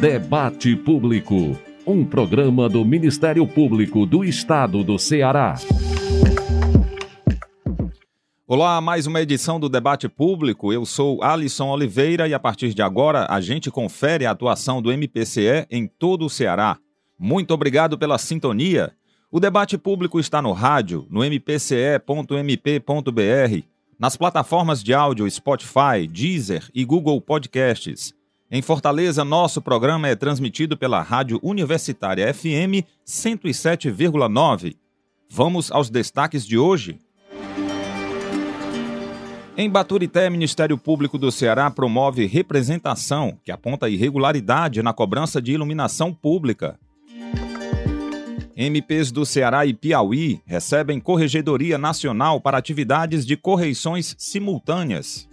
Debate Público, um programa do Ministério Público do Estado do Ceará. Olá, mais uma edição do Debate Público. Eu sou Alisson Oliveira e a partir de agora a gente confere a atuação do MPCE em todo o Ceará. Muito obrigado pela sintonia. O debate público está no rádio, no mpce.mp.br, nas plataformas de áudio Spotify, Deezer e Google Podcasts. Em Fortaleza, nosso programa é transmitido pela Rádio Universitária FM 107,9. Vamos aos destaques de hoje. Em Baturité, Ministério Público do Ceará promove representação que aponta irregularidade na cobrança de iluminação pública. MPs do Ceará e Piauí recebem Corregedoria Nacional para atividades de correições simultâneas.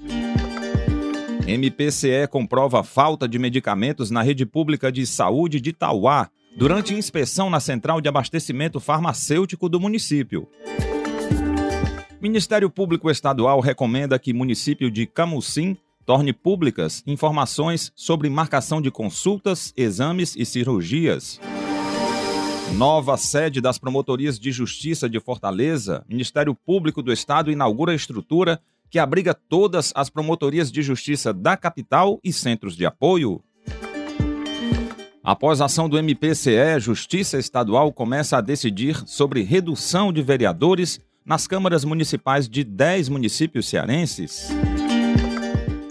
MPCE comprova falta de medicamentos na rede pública de saúde de Tauá durante inspeção na central de abastecimento farmacêutico do município. Ministério Público Estadual recomenda que município de Camucim torne públicas informações sobre marcação de consultas, exames e cirurgias. Nova sede das Promotorias de Justiça de Fortaleza, Ministério Público do Estado inaugura estrutura que abriga todas as promotorias de justiça da capital e centros de apoio. Após a ação do MPCE, Justiça Estadual começa a decidir sobre redução de vereadores nas câmaras municipais de 10 municípios cearenses.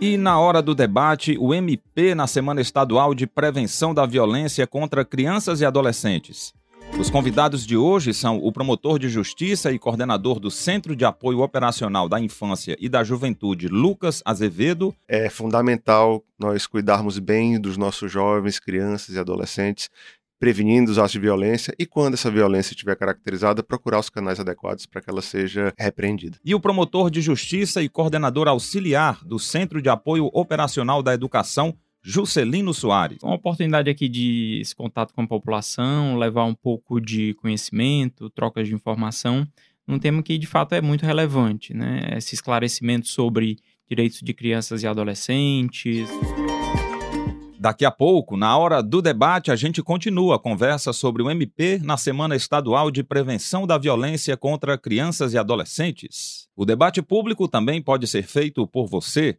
E na hora do debate, o MP na Semana Estadual de Prevenção da Violência contra Crianças e Adolescentes. Os convidados de hoje são o promotor de justiça e coordenador do Centro de Apoio Operacional da Infância e da Juventude, Lucas Azevedo. É fundamental nós cuidarmos bem dos nossos jovens, crianças e adolescentes, prevenindo os atos de violência e, quando essa violência estiver caracterizada, procurar os canais adequados para que ela seja repreendida. E o promotor de justiça e coordenador auxiliar do Centro de Apoio Operacional da Educação, Juscelino Soares. Uma oportunidade aqui de esse contato com a população, levar um pouco de conhecimento, trocas de informação, num tema que de fato é muito relevante, né? Esse esclarecimento sobre direitos de crianças e adolescentes. Daqui a pouco, na hora do debate, a gente continua a conversa sobre o MP na Semana Estadual de Prevenção da Violência contra Crianças e Adolescentes. O debate público também pode ser feito por você,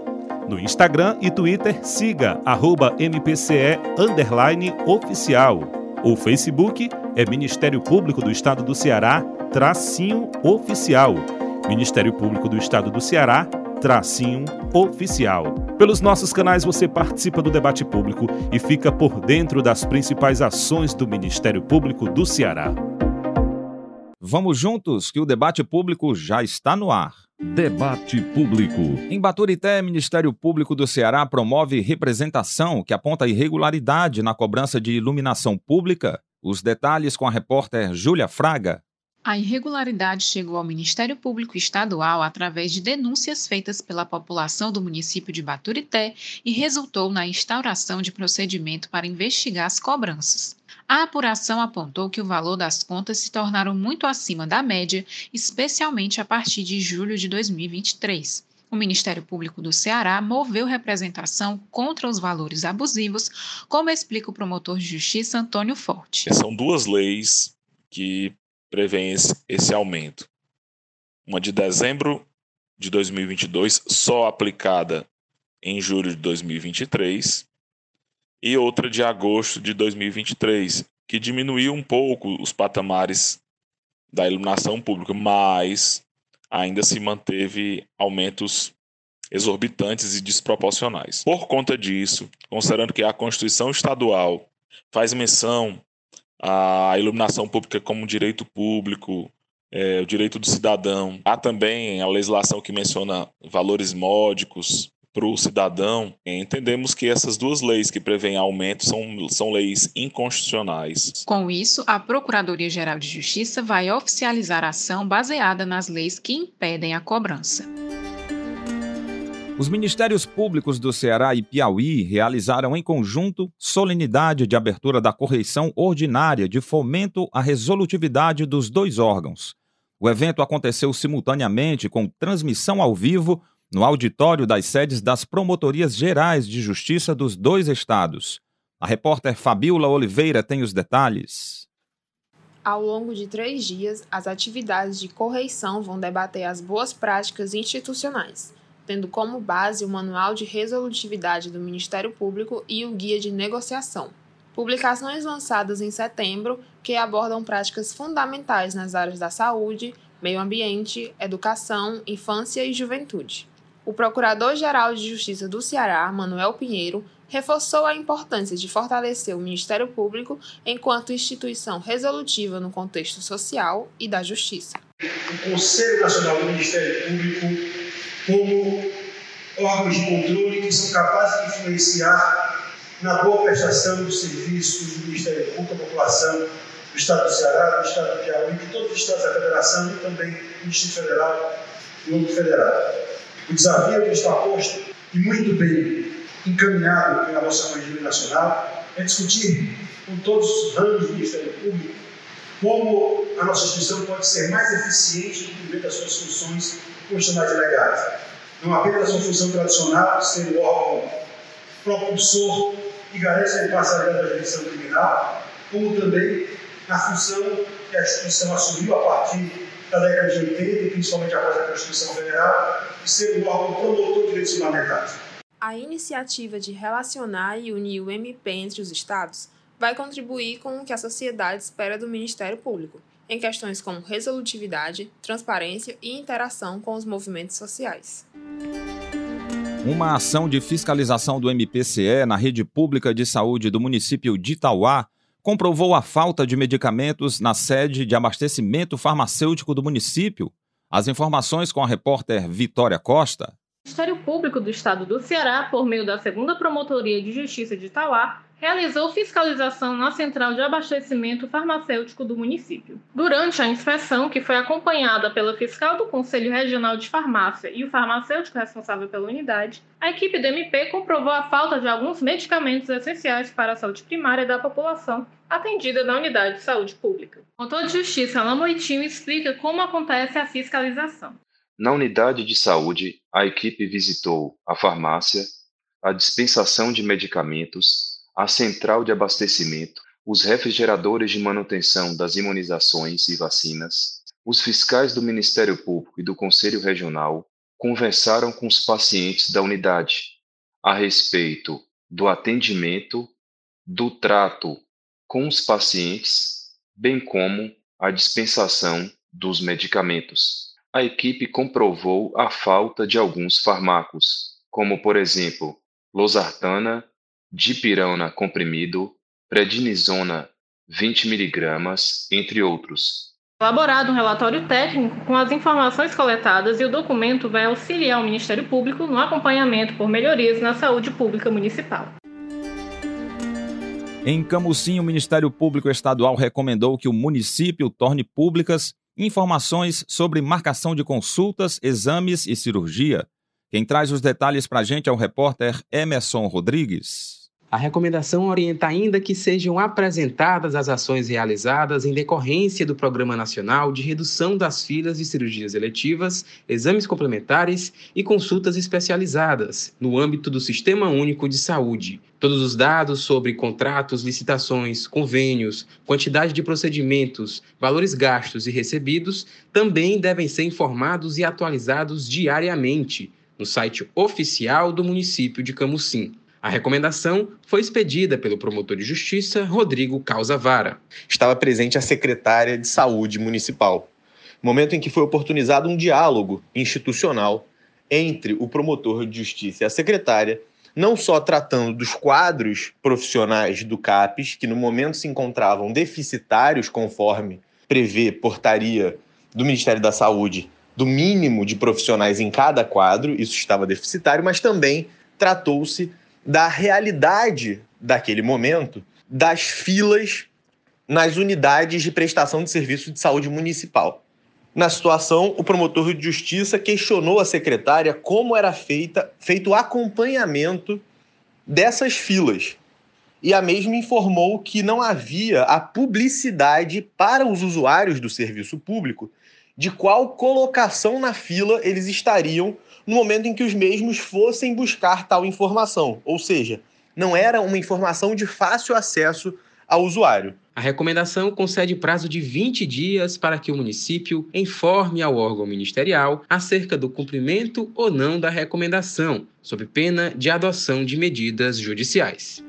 No Instagram e Twitter, siga arroba MPCE oficial. O Facebook é Ministério Público do Estado do Ceará, tracinho oficial. Ministério Público do Estado do Ceará, tracinho oficial. Pelos nossos canais você participa do debate público e fica por dentro das principais ações do Ministério Público do Ceará. Vamos juntos que o debate público já está no ar. Debate Público. Em Baturité, Ministério Público do Ceará promove representação que aponta irregularidade na cobrança de iluminação pública. Os detalhes com a repórter Júlia Fraga. A irregularidade chegou ao Ministério Público Estadual através de denúncias feitas pela população do município de Baturité e resultou na instauração de procedimento para investigar as cobranças. A apuração apontou que o valor das contas se tornaram muito acima da média, especialmente a partir de julho de 2023. O Ministério Público do Ceará moveu representação contra os valores abusivos, como explica o promotor de justiça Antônio Forte. São duas leis que prevêem esse, esse aumento. Uma de dezembro de 2022, só aplicada em julho de 2023, e outra de agosto de 2023, que diminuiu um pouco os patamares da iluminação pública, mas ainda se manteve aumentos exorbitantes e desproporcionais. Por conta disso, considerando que a Constituição Estadual faz menção à iluminação pública como direito público, é, o direito do cidadão, há também a legislação que menciona valores módicos para o cidadão, entendemos que essas duas leis que prevêem aumento são, são leis inconstitucionais. Com isso, a Procuradoria-Geral de Justiça vai oficializar a ação baseada nas leis que impedem a cobrança. Os Ministérios Públicos do Ceará e Piauí realizaram em conjunto solenidade de abertura da correição ordinária de fomento à resolutividade dos dois órgãos. O evento aconteceu simultaneamente com transmissão ao vivo no auditório das sedes das Promotorias Gerais de Justiça dos dois estados. A repórter Fabiola Oliveira tem os detalhes. Ao longo de três dias, as atividades de correição vão debater as boas práticas institucionais tendo como base o Manual de Resolutividade do Ministério Público e o Guia de Negociação. Publicações lançadas em setembro que abordam práticas fundamentais nas áreas da saúde, meio ambiente, educação, infância e juventude. O Procurador-Geral de Justiça do Ceará, Manuel Pinheiro, reforçou a importância de fortalecer o Ministério Público enquanto instituição resolutiva no contexto social e da justiça. O Conselho Nacional do Ministério Público como órgãos de controle que são capazes de influenciar na boa prestação dos serviços do Ministério Público à população do Estado do Ceará, do Estado do Piauí, de todos os estados da Federação e também do Distrito Federal e outro federal. O desafio que está posto e muito bem encaminhado pela nossa Maioria Nacional é discutir com todos os ramos do Ministério Público como a nossa instituição pode ser mais eficiente no cumprimento das suas funções constitucionais e legais. Não apenas a sua função tradicional, ser o órgão propulsor e garante a imparcialidade da jurisdição criminal, como também a função que a instituição assumiu a partir da década de 80 e principalmente após a Constituição Federal, de ser o órgão promotor de direitos fundamentais. A iniciativa de relacionar e unir o MP entre os Estados vai contribuir com o que a sociedade espera do Ministério Público, em questões como resolutividade, transparência e interação com os movimentos sociais. Uma ação de fiscalização do MPCE na rede pública de saúde do município de Itauá comprovou a falta de medicamentos na sede de abastecimento farmacêutico do município. As informações com a repórter Vitória Costa. O Ministério Público do Estado do Ceará, por meio da Segunda Promotoria de Justiça de Itauá, realizou fiscalização na central de abastecimento farmacêutico do município. Durante a inspeção, que foi acompanhada pela fiscal do Conselho Regional de Farmácia e o farmacêutico responsável pela unidade, a equipe do MP comprovou a falta de alguns medicamentos essenciais para a saúde primária da população atendida na unidade de saúde pública. O autor de justiça Alain Moitinho explica como acontece a fiscalização. Na unidade de saúde, a equipe visitou a farmácia, a dispensação de medicamentos, a central de abastecimento, os refrigeradores de manutenção das imunizações e vacinas, os fiscais do Ministério Público e do Conselho Regional conversaram com os pacientes da unidade a respeito do atendimento, do trato com os pacientes, bem como a dispensação dos medicamentos. A equipe comprovou a falta de alguns fármacos, como por exemplo, losartana dipirona comprimido, prednisona 20 mg, entre outros. Elaborado um relatório técnico com as informações coletadas e o documento vai auxiliar o Ministério Público no acompanhamento por melhorias na saúde pública municipal. Em Camusim, o Ministério Público Estadual recomendou que o município torne públicas informações sobre marcação de consultas, exames e cirurgia. Quem traz os detalhes para a gente é o repórter Emerson Rodrigues. A recomendação orienta ainda que sejam apresentadas as ações realizadas em decorrência do Programa Nacional de Redução das Filas de Cirurgias Eletivas, Exames Complementares e Consultas Especializadas, no âmbito do Sistema Único de Saúde. Todos os dados sobre contratos, licitações, convênios, quantidade de procedimentos, valores gastos e recebidos também devem ser informados e atualizados diariamente no site oficial do município de Camusim. A recomendação foi expedida pelo promotor de justiça Rodrigo Causavara. Estava presente a secretária de Saúde Municipal, momento em que foi oportunizado um diálogo institucional entre o promotor de justiça e a secretária, não só tratando dos quadros profissionais do CAPES, que no momento se encontravam deficitários conforme prevê portaria do Ministério da Saúde do mínimo de profissionais em cada quadro, isso estava deficitário, mas também tratou-se da realidade daquele momento, das filas nas unidades de prestação de serviço de saúde municipal. Na situação, o promotor de justiça questionou a secretária como era feita, feito o acompanhamento dessas filas. E a mesma informou que não havia a publicidade para os usuários do serviço público de qual colocação na fila eles estariam no momento em que os mesmos fossem buscar tal informação. Ou seja, não era uma informação de fácil acesso ao usuário. A recomendação concede prazo de 20 dias para que o município informe ao órgão ministerial acerca do cumprimento ou não da recomendação, sob pena de adoção de medidas judiciais.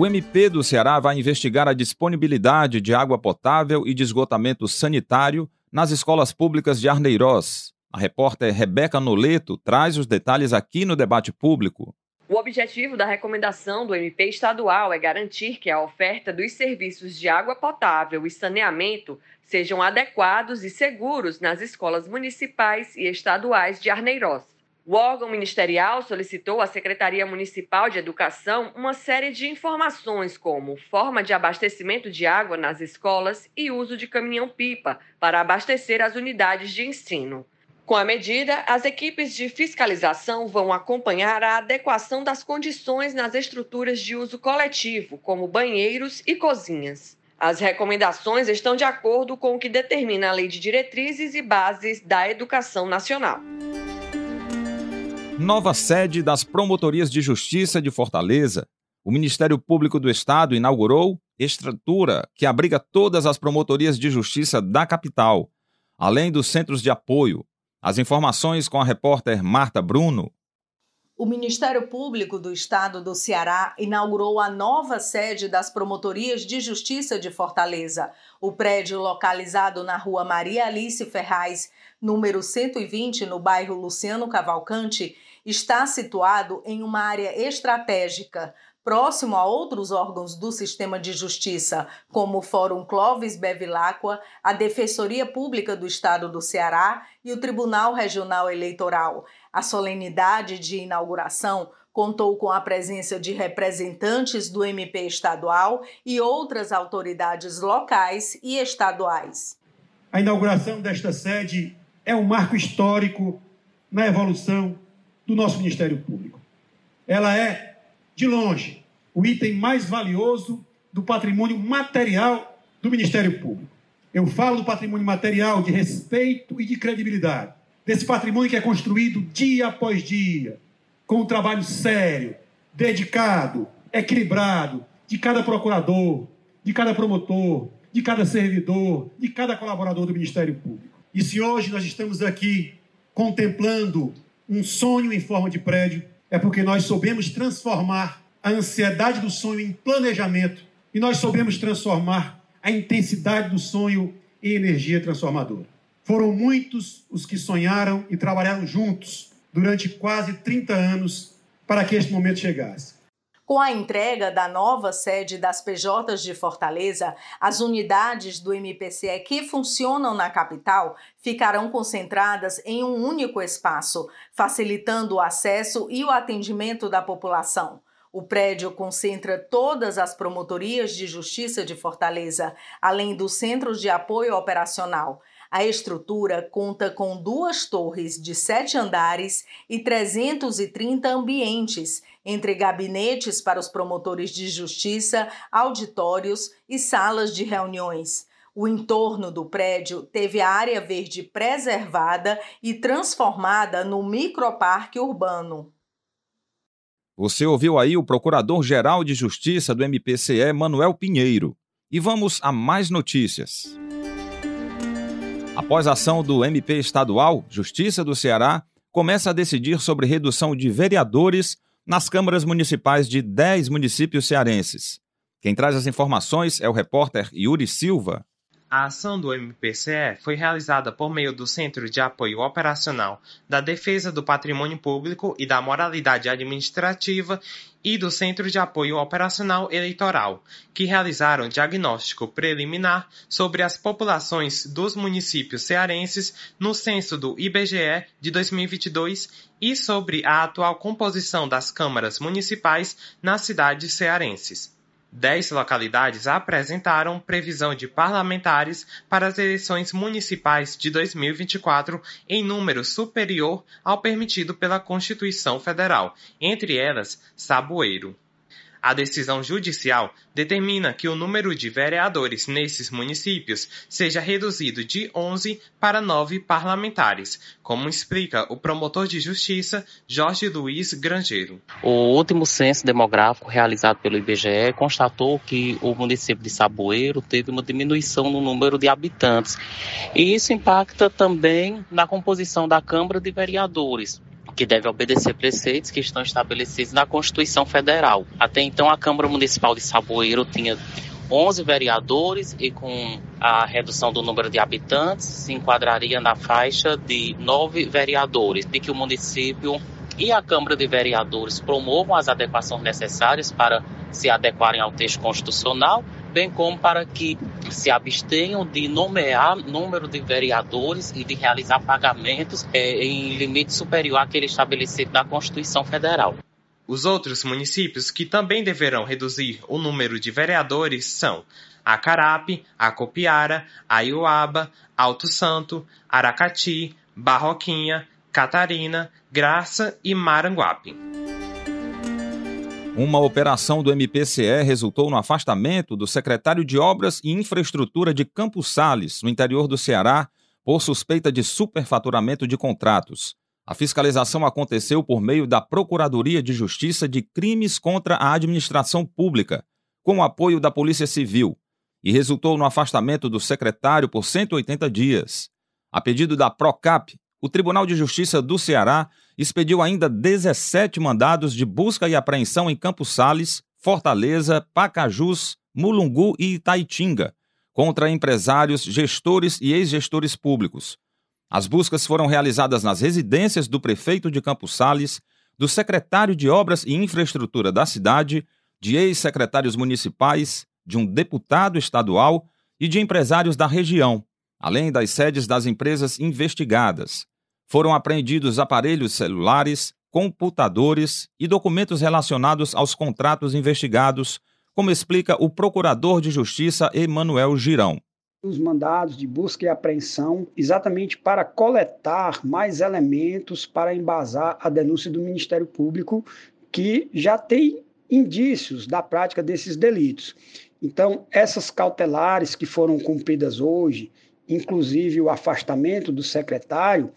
O MP do Ceará vai investigar a disponibilidade de água potável e de esgotamento sanitário nas escolas públicas de Arneiroz. A repórter Rebeca Noleto traz os detalhes aqui no debate público. O objetivo da recomendação do MP estadual é garantir que a oferta dos serviços de água potável e saneamento sejam adequados e seguros nas escolas municipais e estaduais de Arneiroz. O órgão ministerial solicitou à Secretaria Municipal de Educação uma série de informações, como forma de abastecimento de água nas escolas e uso de caminhão-pipa para abastecer as unidades de ensino. Com a medida, as equipes de fiscalização vão acompanhar a adequação das condições nas estruturas de uso coletivo, como banheiros e cozinhas. As recomendações estão de acordo com o que determina a Lei de Diretrizes e Bases da Educação Nacional. Nova sede das Promotorias de Justiça de Fortaleza. O Ministério Público do Estado inaugurou estrutura que abriga todas as promotorias de justiça da capital, além dos centros de apoio, as informações com a repórter Marta Bruno. O Ministério Público do Estado do Ceará inaugurou a nova sede das Promotorias de Justiça de Fortaleza. O prédio, localizado na rua Maria Alice Ferraz, número 120, no bairro Luciano Cavalcante, está situado em uma área estratégica próximo a outros órgãos do sistema de justiça, como o Fórum Clóvis Bevilacqua, a Defensoria Pública do Estado do Ceará e o Tribunal Regional Eleitoral. A solenidade de inauguração contou com a presença de representantes do MP estadual e outras autoridades locais e estaduais. A inauguração desta sede é um marco histórico na evolução do nosso Ministério Público. Ela é de longe, o item mais valioso do patrimônio material do Ministério Público. Eu falo do patrimônio material de respeito e de credibilidade. Desse patrimônio que é construído dia após dia, com um trabalho sério, dedicado, equilibrado, de cada procurador, de cada promotor, de cada servidor, de cada colaborador do Ministério Público. E se hoje nós estamos aqui contemplando um sonho em forma de prédio, é porque nós soubemos transformar a ansiedade do sonho em planejamento e nós soubemos transformar a intensidade do sonho em energia transformadora. Foram muitos os que sonharam e trabalharam juntos durante quase 30 anos para que este momento chegasse. Com a entrega da nova sede das PJs de Fortaleza, as unidades do MPCE que funcionam na capital ficarão concentradas em um único espaço, facilitando o acesso e o atendimento da população. O prédio concentra todas as promotorias de justiça de Fortaleza, além dos centros de apoio operacional. A estrutura conta com duas torres de sete andares e 330 ambientes, entre gabinetes para os promotores de justiça, auditórios e salas de reuniões. O entorno do prédio teve a área verde preservada e transformada no microparque urbano. Você ouviu aí o Procurador-Geral de Justiça do MPCE, Manuel Pinheiro. E vamos a mais notícias. Após a ação do MP estadual, Justiça do Ceará começa a decidir sobre redução de vereadores nas câmaras municipais de 10 municípios cearenses. Quem traz as informações é o repórter Yuri Silva. A ação do MPCE foi realizada por meio do Centro de Apoio Operacional da Defesa do Patrimônio Público e da Moralidade Administrativa e do Centro de Apoio Operacional Eleitoral, que realizaram diagnóstico preliminar sobre as populações dos municípios cearenses no censo do IBGE de 2022 e sobre a atual composição das câmaras municipais nas cidades cearenses. Dez localidades apresentaram previsão de parlamentares para as eleições municipais de 2024 em número superior ao permitido pela Constituição Federal, entre elas Saboeiro. A decisão judicial determina que o número de vereadores nesses municípios seja reduzido de 11 para 9 parlamentares, como explica o promotor de justiça Jorge Luiz Grangeiro. O último censo demográfico realizado pelo IBGE constatou que o município de Saboeiro teve uma diminuição no número de habitantes. E isso impacta também na composição da Câmara de Vereadores que deve obedecer preceitos que estão estabelecidos na Constituição Federal. Até então, a Câmara Municipal de Saboeiro tinha 11 vereadores e com a redução do número de habitantes se enquadraria na faixa de 9 vereadores, de que o município e a Câmara de Vereadores promovam as adequações necessárias para se adequarem ao texto constitucional bem como para que se abstenham de nomear número de vereadores e de realizar pagamentos é, em limite superior àquele estabelecido na Constituição Federal. Os outros municípios que também deverão reduzir o número de vereadores são Acarape, Acopiara, Aiuaba, Alto Santo, Aracati, Barroquinha, Catarina, Graça e Maranguape. Uma operação do MPCE resultou no afastamento do secretário de Obras e Infraestrutura de Campos Sales, no interior do Ceará, por suspeita de superfaturamento de contratos. A fiscalização aconteceu por meio da Procuradoria de Justiça de Crimes contra a Administração Pública, com o apoio da Polícia Civil, e resultou no afastamento do secretário por 180 dias. A pedido da PROCAP, o Tribunal de Justiça do Ceará expediu ainda 17 mandados de busca e apreensão em Campos Sales, Fortaleza, Pacajus, Mulungu e Itaitinga, contra empresários, gestores e ex-gestores públicos. As buscas foram realizadas nas residências do prefeito de Campos Sales, do secretário de Obras e Infraestrutura da cidade, de ex-secretários municipais, de um deputado estadual e de empresários da região, além das sedes das empresas investigadas. Foram apreendidos aparelhos celulares, computadores e documentos relacionados aos contratos investigados, como explica o procurador de Justiça Emanuel Girão os mandados de busca e apreensão exatamente para coletar mais elementos para embasar a denúncia do Ministério Público, que já tem indícios da prática desses delitos. Então, essas cautelares que foram cumpridas hoje, inclusive o afastamento do secretário,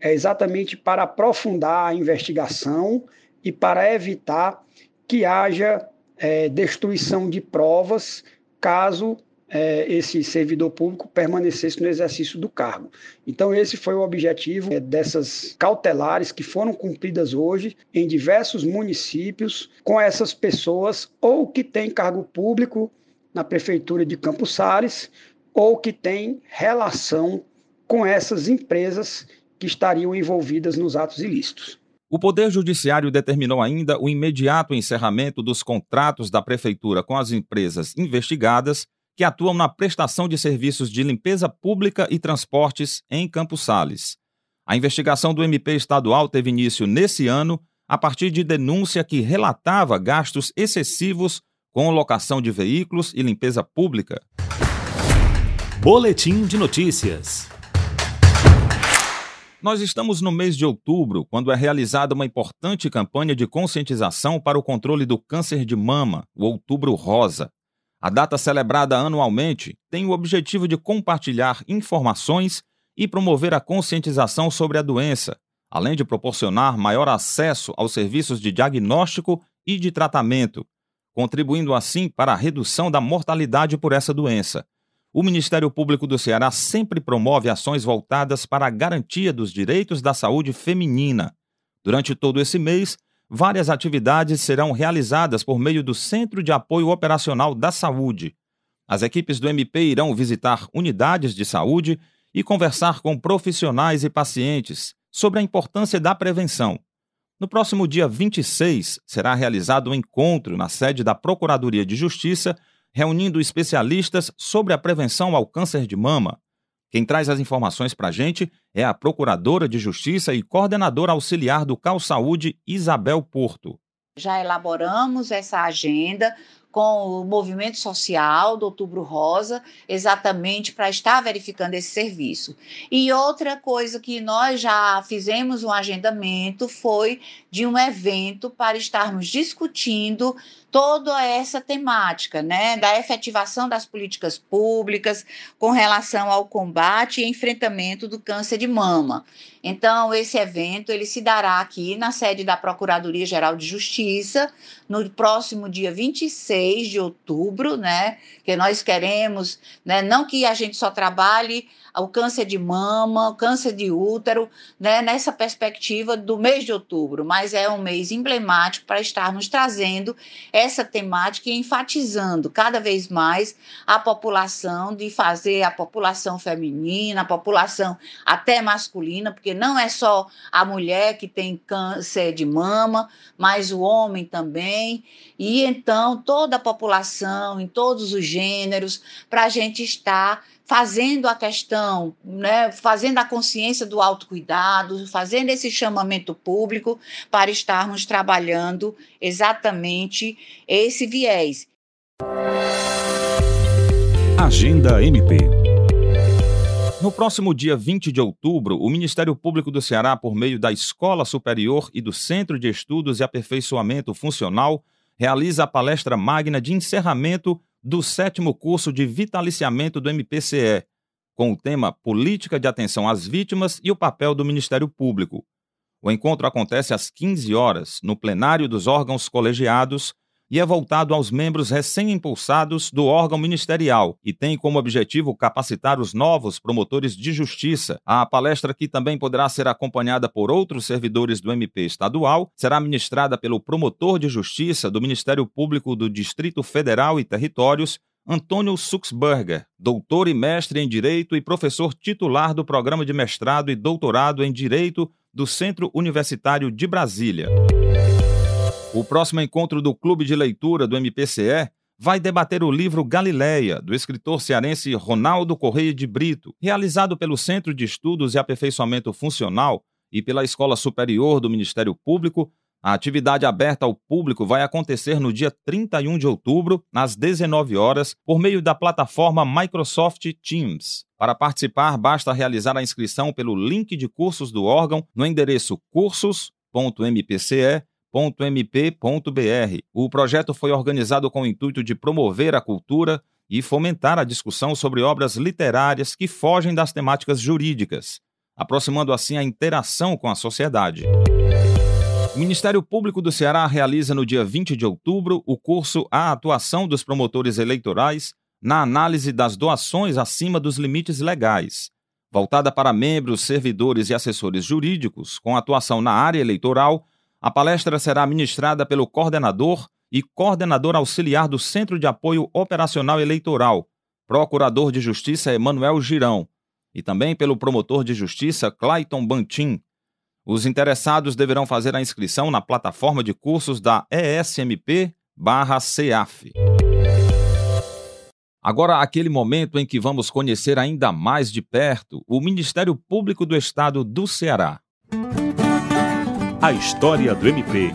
é exatamente para aprofundar a investigação e para evitar que haja é, destruição de provas caso é, esse servidor público permanecesse no exercício do cargo. Então, esse foi o objetivo é, dessas cautelares que foram cumpridas hoje em diversos municípios com essas pessoas ou que têm cargo público na Prefeitura de Campos Sales ou que têm relação com essas empresas que estariam envolvidas nos atos ilícitos. O Poder Judiciário determinou ainda o imediato encerramento dos contratos da Prefeitura com as empresas investigadas que atuam na prestação de serviços de limpeza pública e transportes em Campos Sales. A investigação do MP estadual teve início nesse ano a partir de denúncia que relatava gastos excessivos com locação de veículos e limpeza pública. Boletim de notícias. Nós estamos no mês de outubro, quando é realizada uma importante campanha de conscientização para o controle do câncer de mama, o Outubro Rosa. A data celebrada anualmente tem o objetivo de compartilhar informações e promover a conscientização sobre a doença, além de proporcionar maior acesso aos serviços de diagnóstico e de tratamento, contribuindo assim para a redução da mortalidade por essa doença o Ministério Público do Ceará sempre promove ações voltadas para a garantia dos direitos da saúde feminina. Durante todo esse mês, várias atividades serão realizadas por meio do Centro de Apoio Operacional da Saúde. As equipes do MP irão visitar unidades de saúde e conversar com profissionais e pacientes sobre a importância da prevenção. No próximo dia 26, será realizado um encontro na sede da Procuradoria de Justiça, reunindo especialistas sobre a prevenção ao câncer de mama. Quem traz as informações para a gente é a Procuradora de Justiça e coordenadora auxiliar do Cal Saúde, Isabel Porto. Já elaboramos essa agenda com o movimento social do Outubro Rosa, exatamente para estar verificando esse serviço. E outra coisa que nós já fizemos um agendamento foi de um evento para estarmos discutindo toda essa temática, né, da efetivação das políticas públicas com relação ao combate e enfrentamento do câncer de mama. Então, esse evento ele se dará aqui na sede da Procuradoria Geral de Justiça no próximo dia 26 de outubro, né, que nós queremos, né, não que a gente só trabalhe o câncer de mama, o câncer de útero, né, nessa perspectiva do mês de outubro, mas é um mês emblemático para estarmos trazendo essa temática e enfatizando cada vez mais a população, de fazer a população feminina, a população até masculina, porque não é só a mulher que tem câncer de mama, mas o homem também, e então toda a população, em todos os gêneros, para a gente estar fazendo a questão, né, fazendo a consciência do autocuidado, fazendo esse chamamento público para estarmos trabalhando exatamente esse viés. Agenda MP. No próximo dia 20 de outubro, o Ministério Público do Ceará, por meio da Escola Superior e do Centro de Estudos e Aperfeiçoamento Funcional, realiza a palestra magna de encerramento do sétimo curso de vitaliciamento do MPCE, com o tema Política de Atenção às Vítimas e o papel do Ministério Público. O encontro acontece às 15 horas, no plenário dos órgãos colegiados, e é voltado aos membros recém-impulsados do órgão ministerial e tem como objetivo capacitar os novos promotores de justiça. A palestra, que também poderá ser acompanhada por outros servidores do MP estadual, será ministrada pelo promotor de justiça do Ministério Público do Distrito Federal e Territórios, Antônio Suxburger, doutor e mestre em Direito e professor titular do Programa de Mestrado e Doutorado em Direito do Centro Universitário de Brasília. O próximo encontro do Clube de Leitura do MPCE vai debater o livro Galileia, do escritor cearense Ronaldo Correia de Brito, realizado pelo Centro de Estudos e Aperfeiçoamento Funcional e pela Escola Superior do Ministério Público. A atividade aberta ao público vai acontecer no dia 31 de outubro, às 19 horas, por meio da plataforma Microsoft Teams. Para participar, basta realizar a inscrição pelo link de cursos do órgão no endereço cursos.mpce www.mp.br. O projeto foi organizado com o intuito de promover a cultura e fomentar a discussão sobre obras literárias que fogem das temáticas jurídicas, aproximando assim a interação com a sociedade. O Ministério Público do Ceará realiza no dia 20 de outubro o curso A Atuação dos Promotores Eleitorais na Análise das Doações acima dos Limites Legais, voltada para membros, servidores e assessores jurídicos com atuação na área eleitoral a palestra será ministrada pelo coordenador e coordenador auxiliar do Centro de Apoio Operacional Eleitoral, Procurador de Justiça Emanuel Girão, e também pelo promotor de justiça Clayton Bantin. Os interessados deverão fazer a inscrição na plataforma de cursos da ESMP/CEAF. Agora, aquele momento em que vamos conhecer ainda mais de perto o Ministério Público do Estado do Ceará. A história do MP.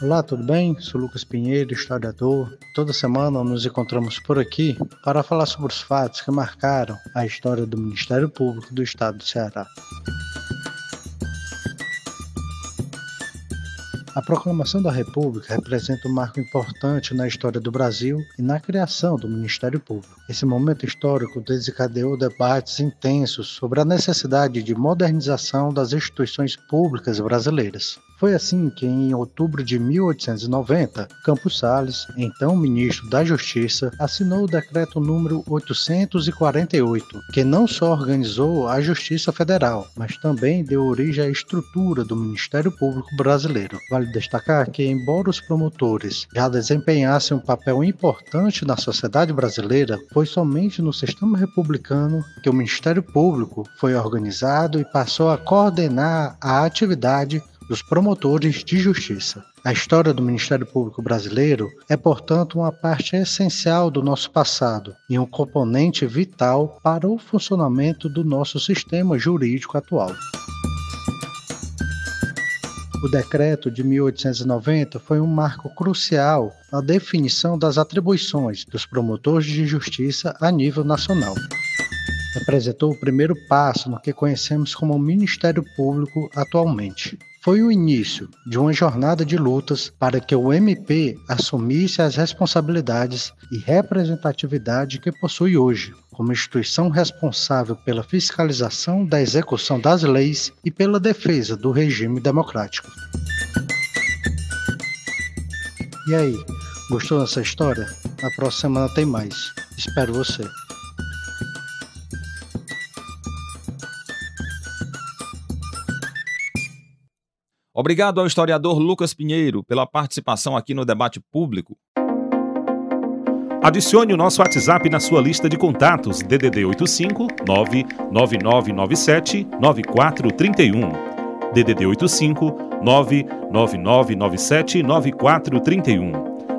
Olá, tudo bem? Sou Lucas Pinheiro, historiador. Toda semana nos encontramos por aqui para falar sobre os fatos que marcaram a história do Ministério Público do Estado do Ceará. A proclamação da República representa um marco importante na história do Brasil e na criação do Ministério Público. Esse momento histórico desencadeou debates intensos sobre a necessidade de modernização das instituições públicas brasileiras. Foi assim que, em outubro de 1890, Campos Salles, então ministro da Justiça, assinou o decreto número 848, que não só organizou a Justiça Federal, mas também deu origem à estrutura do Ministério Público Brasileiro. Vale destacar que, embora os promotores já desempenhassem um papel importante na sociedade brasileira, foi somente no sistema republicano que o Ministério Público foi organizado e passou a coordenar a atividade dos promotores de justiça. A história do Ministério Público Brasileiro é, portanto, uma parte essencial do nosso passado e um componente vital para o funcionamento do nosso sistema jurídico atual. O decreto de 1890 foi um marco crucial na definição das atribuições dos promotores de justiça a nível nacional representou o primeiro passo no que conhecemos como Ministério Público atualmente foi o início de uma jornada de lutas para que o MP assumisse as responsabilidades e representatividade que possui hoje, como instituição responsável pela fiscalização da execução das leis e pela defesa do regime democrático. E aí, gostou dessa história? Na próxima semana tem mais. Espero você. Obrigado ao historiador Lucas Pinheiro pela participação aqui no debate público. Adicione o nosso WhatsApp na sua lista de contatos DDD 85 99997 9431. DDD 85 99997 9431.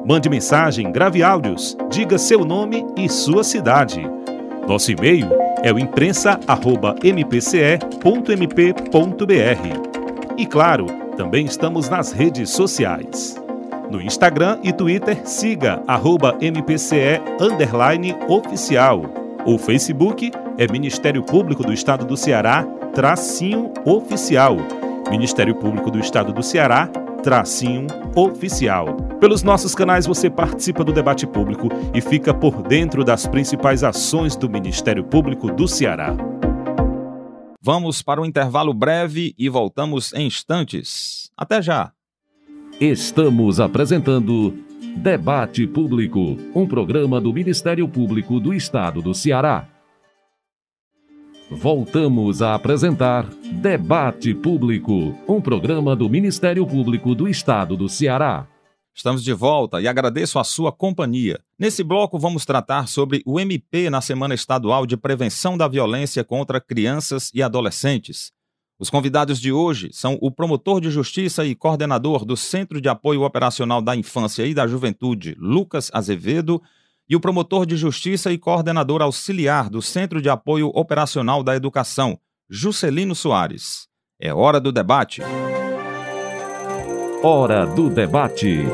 Mande mensagem, grave áudios, diga seu nome e sua cidade. Nosso e-mail é o imprensa@mpce.mp.br. E claro, também estamos nas redes sociais. No Instagram e Twitter, siga arroba MPCE oficial. O Facebook é Ministério Público do Estado do Ceará, tracinho oficial. Ministério Público do Estado do Ceará, tracinho oficial. Pelos nossos canais você participa do debate público e fica por dentro das principais ações do Ministério Público do Ceará. Vamos para um intervalo breve e voltamos em instantes. Até já! Estamos apresentando Debate Público, um programa do Ministério Público do Estado do Ceará. Voltamos a apresentar Debate Público, um programa do Ministério Público do Estado do Ceará. Estamos de volta e agradeço a sua companhia. Nesse bloco, vamos tratar sobre o MP na Semana Estadual de Prevenção da Violência contra Crianças e Adolescentes. Os convidados de hoje são o promotor de justiça e coordenador do Centro de Apoio Operacional da Infância e da Juventude, Lucas Azevedo, e o promotor de justiça e coordenador auxiliar do Centro de Apoio Operacional da Educação, Juscelino Soares. É hora do debate. Hora do debate.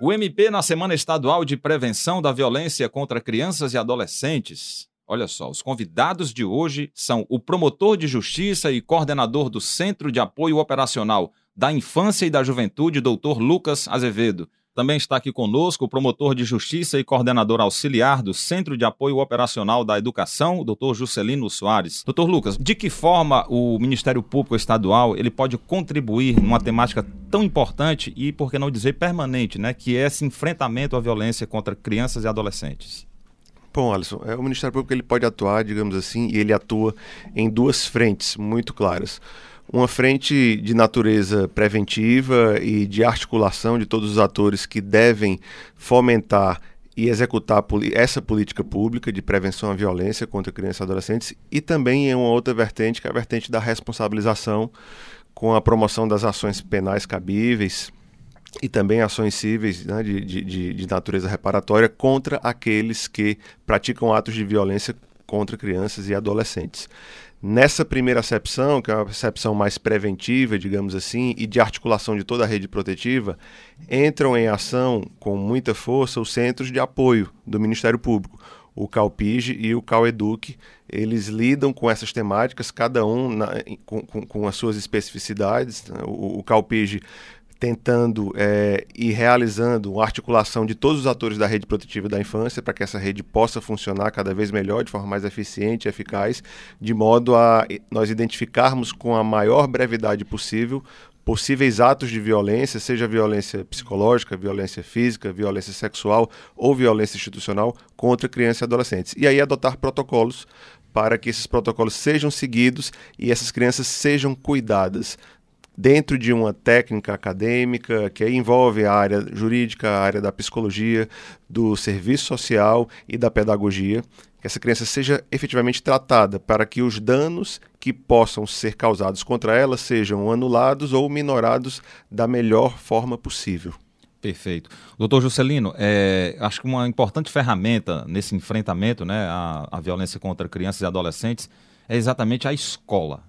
O MP na Semana Estadual de Prevenção da Violência contra Crianças e Adolescentes. Olha só, os convidados de hoje são o promotor de justiça e coordenador do Centro de Apoio Operacional da Infância e da Juventude, doutor Lucas Azevedo. Também está aqui conosco o promotor de justiça e coordenador auxiliar do Centro de Apoio Operacional da Educação, o doutor Juscelino Soares. Doutor Lucas, de que forma o Ministério Público Estadual ele pode contribuir numa temática tão importante e, por que não dizer, permanente, né, que é esse enfrentamento à violência contra crianças e adolescentes? Bom, Alisson, é, o Ministério Público ele pode atuar, digamos assim, e ele atua em duas frentes muito claras uma frente de natureza preventiva e de articulação de todos os atores que devem fomentar e executar essa política pública de prevenção à violência contra crianças e adolescentes, e também em uma outra vertente, que é a vertente da responsabilização, com a promoção das ações penais cabíveis e também ações cíveis né, de, de, de natureza reparatória contra aqueles que praticam atos de violência contra crianças e adolescentes. Nessa primeira acepção, que é uma acepção mais preventiva, digamos assim, e de articulação de toda a rede protetiva, entram em ação com muita força os centros de apoio do Ministério Público, o CalPIG e o CalEduc. Eles lidam com essas temáticas, cada um na, com, com, com, as suas especificidades. O, o CalPIG tentando é, e realizando uma articulação de todos os atores da rede protetiva da infância para que essa rede possa funcionar cada vez melhor, de forma mais eficiente e eficaz, de modo a nós identificarmos com a maior brevidade possível possíveis atos de violência, seja violência psicológica, violência física, violência sexual ou violência institucional contra crianças e adolescentes. E aí adotar protocolos para que esses protocolos sejam seguidos e essas crianças sejam cuidadas dentro de uma técnica acadêmica que envolve a área jurídica, a área da psicologia, do serviço social e da pedagogia, que essa criança seja efetivamente tratada para que os danos que possam ser causados contra ela sejam anulados ou minorados da melhor forma possível. Perfeito. Doutor Juscelino, é, acho que uma importante ferramenta nesse enfrentamento né, à, à violência contra crianças e adolescentes é exatamente a escola.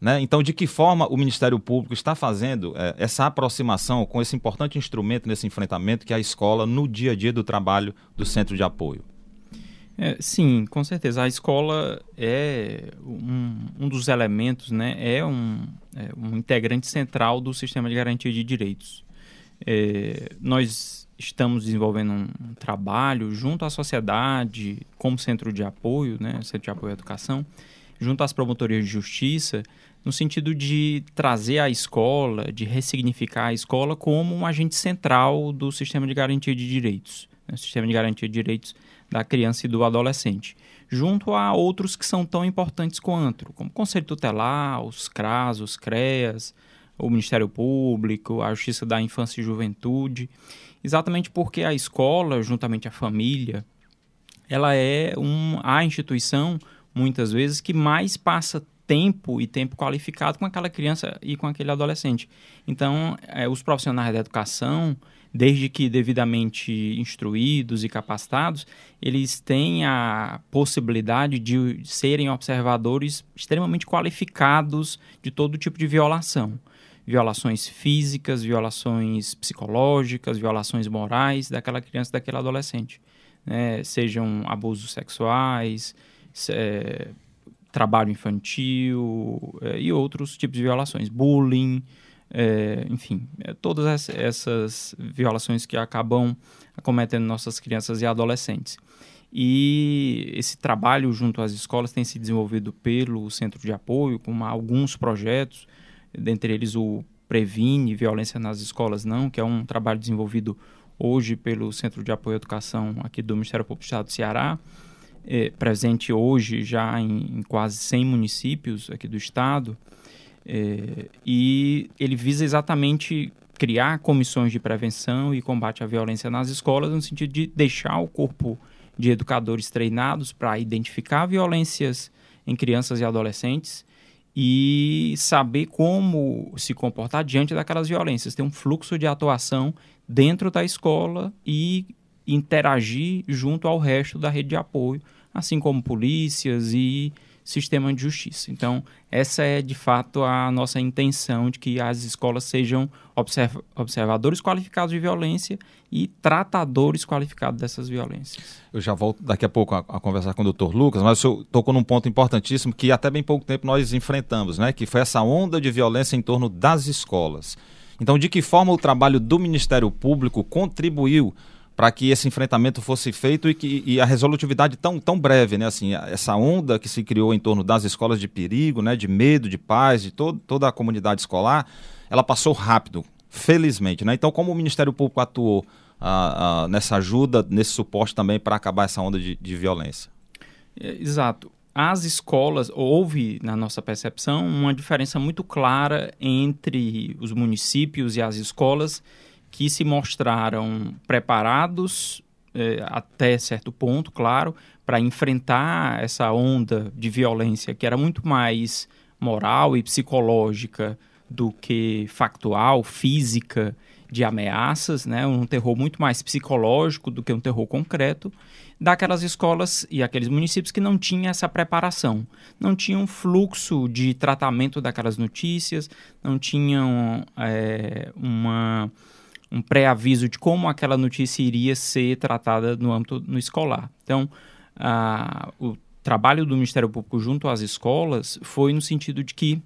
Né? Então, de que forma o Ministério Público está fazendo é, essa aproximação com esse importante instrumento nesse enfrentamento que é a escola no dia a dia do trabalho do centro de apoio? É, sim, com certeza. A escola é um, um dos elementos, né? é, um, é um integrante central do sistema de garantia de direitos. É, nós estamos desenvolvendo um, trabalho junto à sociedade, como centro de apoio, né? centro de apoio à educação, junto às promotorias de justiça, no sentido de trazer a escola, de ressignificar a escola como um agente central do sistema de garantia de direitos, né? sistema de garantia de direitos da criança e do adolescente, junto a outros que são tão importantes quanto, como o Conselho Tutelar, os CRAS, os CREAS, o Ministério Público, a Justiça da Infância e Juventude, exatamente porque a escola, juntamente à família, ela é um, a instituição, muitas vezes, que mais passa tempo e tempo qualificado com aquela criança e com aquele adolescente. Então, é, os profissionais da educação, desde que devidamente instruídos e capacitados, eles têm a possibilidade de serem observadores extremamente qualificados de todo tipo de violação. Violações físicas, violações psicológicas, violações morais daquela criança, daquele adolescente. Né? Sejam abusos sexuais, é, trabalho infantil é, e outros tipos de violações, bullying, é, enfim, é, todas essas violações que acabam acometendo nossas crianças e adolescentes. E esse trabalho junto às escolas tem se desenvolvido pelo Centro de Apoio, com alguns projetos, dentre eles o Previne Violência nas Escolas Não, que é um trabalho desenvolvido hoje pelo Centro de Apoio à Educação aqui do Ministério Público do Estado do Ceará, é, presente hoje já em, em, quase 100 municípios aqui do estado, é, e ele visa exatamente criar comissões de prevenção e combate à violência nas escolas, no sentido de deixar o corpo de educadores treinados para identificar violências em crianças e adolescentes e saber como se comportar diante daquelas violências, ter um fluxo de atuação dentro da escola e interagir junto ao resto da rede de apoio, assim como polícias e sistema de justiça. Então, essa é de fato a nossa intenção de que as escolas sejam observ observadores qualificados de violência e tratadores qualificados dessas violências. Eu já volto daqui a pouco a, a conversar com o doutor Lucas, mas o senhor tocou num ponto importantíssimo que até bem pouco tempo nós enfrentamos, né? que foi essa onda de violência em torno das escolas. Então, de que forma o trabalho do Ministério Público contribuiu para que esse enfrentamento fosse feito e, que, e a resolutividade tão, tão breve, né? Assim, essa onda que se criou em torno das escolas de perigo, né? De medo, de paz, de todo, toda a comunidade escolar, ela passou rápido, felizmente, né? Então, como o Ministério Público atuou ah, ah, nessa ajuda, nesse suporte também para acabar essa onda de, de violência? É, exato as escolas, houve, na nossa percepção, uma diferença muito clara entre os municípios e as escolas que se mostraram preparados eh, até certo ponto, claro, para enfrentar essa onda de violência que era muito mais moral e psicológica do que factual, física, de ameaças, né? um terror muito mais psicológico do que um terror concreto, daquelas escolas e aqueles municípios que não tinham essa preparação, não tinham fluxo de tratamento daquelas notícias, não tinham é, uma um pré-aviso de como aquela notícia iria ser tratada no âmbito no escolar. Então, o trabalho do Ministério Público junto às escolas foi no sentido de que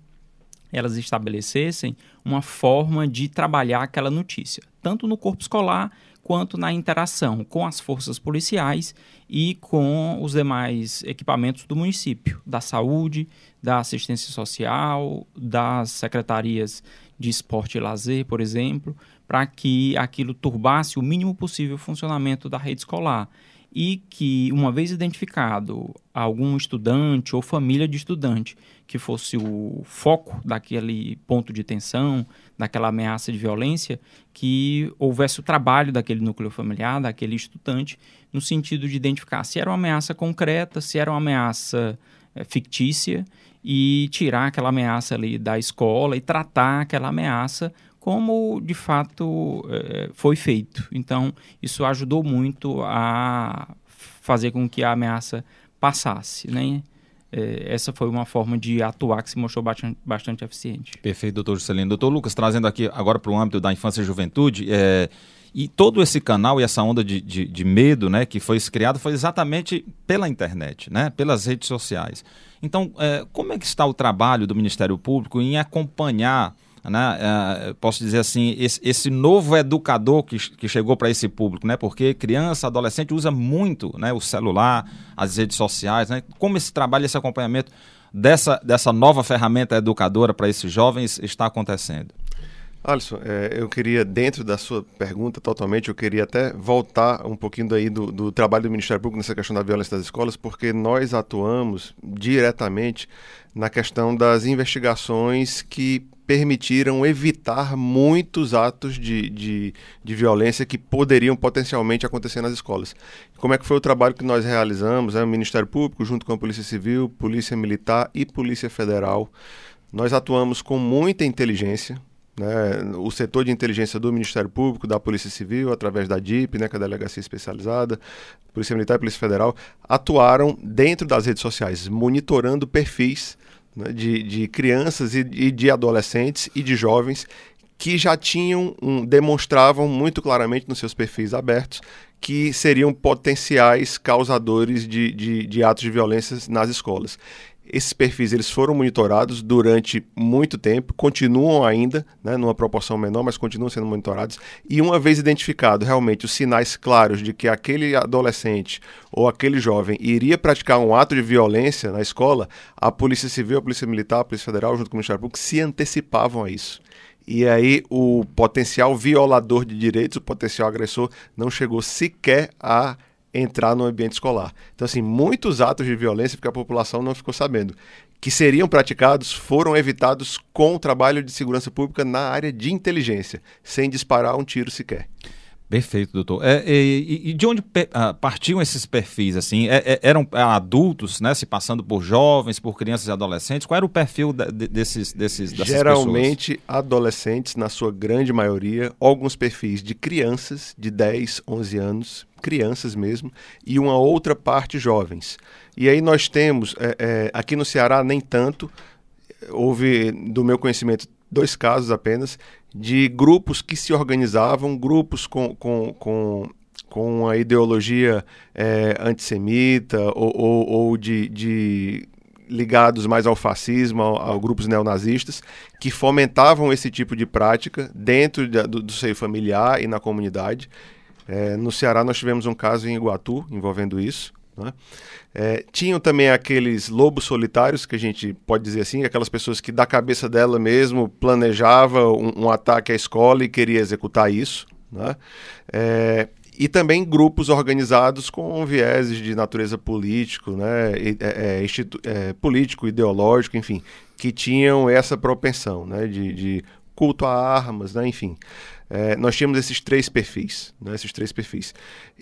elas estabelecessem uma forma de trabalhar aquela notícia, tanto no corpo escolar quanto na interação com as forças policiais e com os demais equipamentos do município, da saúde, da assistência social, das secretarias de esporte e lazer, por exemplo, para que aquilo turbasse o mínimo possível o funcionamento da rede escolar. E que, uma vez identificado algum estudante ou família de estudante que fosse o foco daquele ponto de tensão, daquela ameaça de violência, que houvesse o trabalho daquele núcleo familiar, daquele estudante, no sentido de identificar se era uma ameaça concreta, se era uma ameaça é, fictícia e tirar aquela ameaça ali da escola e tratar aquela ameaça como de fato é, foi feito. Então, isso ajudou muito a fazer com que a ameaça passasse, né? É, essa foi uma forma de atuar que se mostrou bastante, bastante eficiente. Perfeito, doutor Juscelino. Doutor Lucas, trazendo aqui agora para o âmbito da infância e juventude, é, e todo esse canal e essa onda de, de, de, medo né, que foi criado foi exatamente pela internet, né, pelas redes sociais. Então, é, como é que está o trabalho do Ministério Público em acompanhar né, uh, posso dizer assim, esse, esse novo educador que, que chegou para esse público, né, porque criança, adolescente usa muito né, o celular, as redes sociais, né, como esse trabalho, esse acompanhamento dessa, dessa nova ferramenta educadora para esses jovens está acontecendo? Alisson, é, eu queria, dentro da sua pergunta totalmente, eu queria até voltar um pouquinho daí do, do, trabalho do Ministério Público nessa questão da violência das escolas, porque nós atuamos diretamente na questão das investigações que permitiram evitar muitos atos de, de, de, violência que poderiam potencialmente acontecer nas escolas. Como é que foi o trabalho que nós realizamos? É, o Ministério Público, junto com a Polícia Civil, Polícia Militar e Polícia Federal. Nós atuamos com muita inteligência, né, o setor de inteligência do Ministério Público, da Polícia Civil, através da DIP, né, que é a Delegacia Especializada, Polícia Militar e Polícia Federal, atuaram dentro das redes sociais, monitorando perfis né, de, de crianças e, e de adolescentes e de jovens que já tinham, um, demonstravam muito claramente nos seus perfis abertos que seriam potenciais causadores de, de, de atos de violência nas escolas. Esses perfis eles foram monitorados durante muito tempo, continuam ainda, né, numa proporção menor, mas continuam sendo monitorados. E uma vez identificado realmente os sinais claros de que aquele adolescente ou aquele jovem iria praticar um ato de violência na escola, a Polícia Civil, a Polícia Militar, a Polícia Federal, junto com o Ministério Público, se antecipavam a isso. E aí o potencial violador de direitos, o potencial agressor, não chegou sequer a entrar no ambiente escolar. Então, assim, muitos atos de violência que a população não ficou sabendo, que seriam praticados, foram evitados com o trabalho de segurança pública na área de inteligência, sem disparar um tiro sequer. Perfeito, doutor. É, e, e, de onde uh, partiam esses perfis? Assim, é, é, eram adultos, né, se passando por jovens, por crianças e adolescentes? Qual era o perfil de, desses, desses dessas Geralmente pessoas? adolescentes, na sua grande maioria, alguns perfis de crianças de 10, 11 anos, crianças mesmo, e uma outra parte jovens. E aí nós temos, é, é, aqui no Ceará nem tanto, houve, do meu conhecimento, dois casos apenas, de grupos que se organizavam, grupos com, com, com, com a ideologia é, antissemita ou, ou, ou de, de ligados mais ao fascismo, a, a, grupos neonazistas, que fomentavam esse tipo de prática dentro de, do, do seio familiar e na comunidade. É, no Ceará nós tivemos um caso em Iguatu envolvendo isso. Né? É, tinham também aqueles lobos solitários, que a gente pode dizer assim, aquelas pessoas que da cabeça dela mesmo planejava um, um ataque à escola e queria executar isso. Né? É, e também grupos organizados com vieses de natureza político, né, é, é, é, político, ideológico, enfim, que tinham essa propensão né, de, de culto a armas, né, enfim é, nós tínhamos esses três perfis, né, esses três perfis.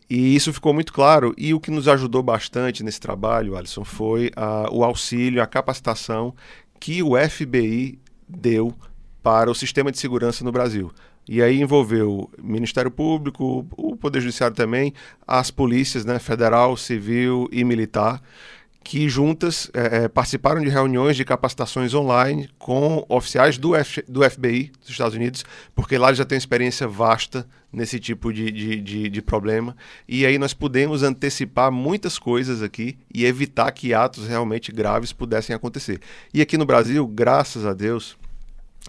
E isso ficou muito claro. E o que nos ajudou bastante nesse trabalho, Alisson, foi a, o auxílio, a capacitação que o FBI deu para o sistema de segurança no Brasil. E aí envolveu Ministério Público, o Poder Judiciário também, as polícias, né, federal, civil e militar que juntas é, é, participaram de reuniões de capacitações online com oficiais do, F, do FBI dos Estados Unidos, porque lá já tem experiência vasta nesse tipo de, de, de, de, problema. E aí nós pudemos antecipar muitas coisas aqui e evitar que atos realmente graves pudessem acontecer. E aqui no Brasil, graças a Deus,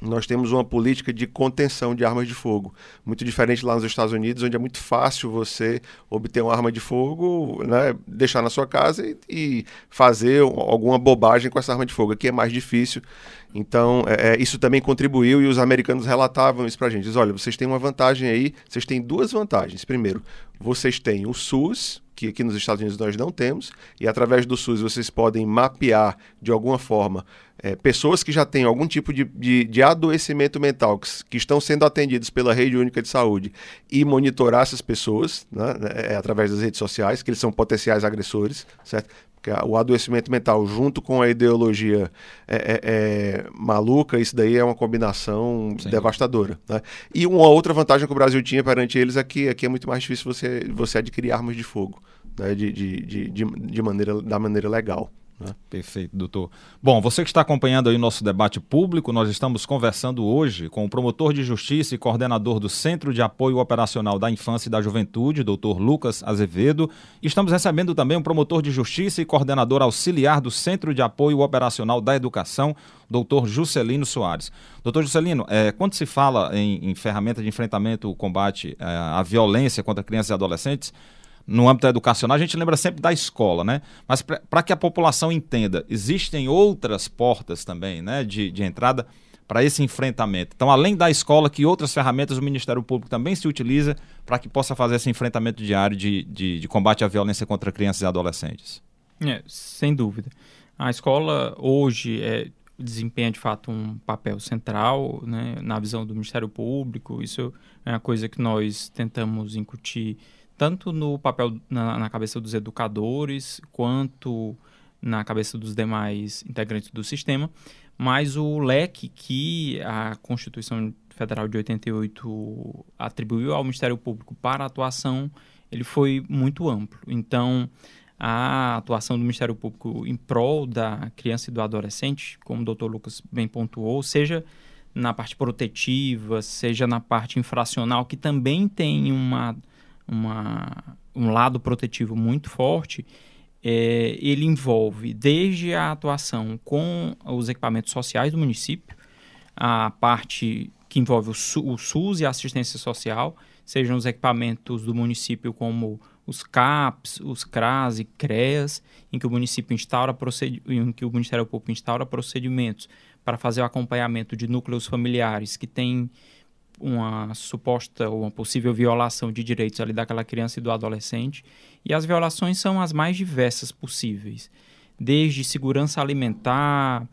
nós temos uma política de contenção de armas de fogo. Muito diferente lá nos Estados Unidos, onde é muito fácil você obter uma arma de fogo, né, deixar na sua casa e, e fazer alguma bobagem com essa arma de fogo. Aqui é mais difícil. Então, é, é isso também contribuiu e os americanos relatavam isso para a gente. Diz, olha, vocês têm uma vantagem aí, vocês têm duas vantagens. Primeiro, vocês têm o SUS, que aqui nos Estados Unidos nós não temos, e através do SUS vocês podem mapear de alguma forma é, pessoas que já têm algum tipo de, de, de adoecimento mental, que, que, estão sendo atendidos pela rede única de saúde, e monitorar essas pessoas né, é, através das redes sociais, que eles são potenciais agressores, certo? Porque o adoecimento mental junto com a ideologia é, é, é maluca, isso daí é uma combinação Sim. devastadora. Né? E uma outra vantagem que o Brasil tinha perante eles é que aqui é muito mais difícil você, você adquirir armas de fogo né? de, de, de, de, maneira, da maneira legal. Né? Perfeito, doutor. Bom, você que está acompanhando aí nosso debate público, nós estamos conversando hoje com o promotor de justiça e coordenador do Centro de Apoio Operacional da Infância e da Juventude, doutor Lucas Azevedo. Estamos recebendo também o promotor de justiça e coordenador auxiliar do Centro de Apoio Operacional da Educação, doutor Juscelino Soares. Doutor Juscelino, é, quando se fala em, em ferramenta de enfrentamento, combate é, à violência contra crianças e adolescentes, no âmbito educacional, a gente lembra sempre da escola, né? Mas para que a população entenda, existem outras portas também, né, de, de entrada para esse enfrentamento. Então, além da escola, que outras ferramentas o Ministério Público também se utiliza para que possa fazer esse enfrentamento diário de, de, de, combate à violência contra crianças e adolescentes? É, sem dúvida. A escola hoje é, desempenha de fato um papel central né, na visão do Ministério Público. Isso é uma coisa que nós tentamos incutir tanto no papel na, na, cabeça dos educadores quanto na cabeça dos demais integrantes do sistema, mas o leque que a Constituição Federal de 88 atribuiu ao Ministério Público para atuação, ele foi muito amplo. Então, a atuação do Ministério Público em prol da criança e do adolescente, como o doutor Lucas bem pontuou, seja na parte protetiva, seja na parte infracional, que também tem uma uma, um lado protetivo muito forte, é, ele envolve desde a atuação com os equipamentos sociais do município, a parte que envolve o, o SUS e a assistência social, sejam os equipamentos do município como os CAPs, os CRAS e CREAS, em que o município instaura em que o Ministério Público instaura procedimentos para fazer o acompanhamento de núcleos familiares que têm uma suposta ou uma possível violação de direitos ali daquela criança e do adolescente. E as violações são as mais diversas possíveis, desde segurança alimentar,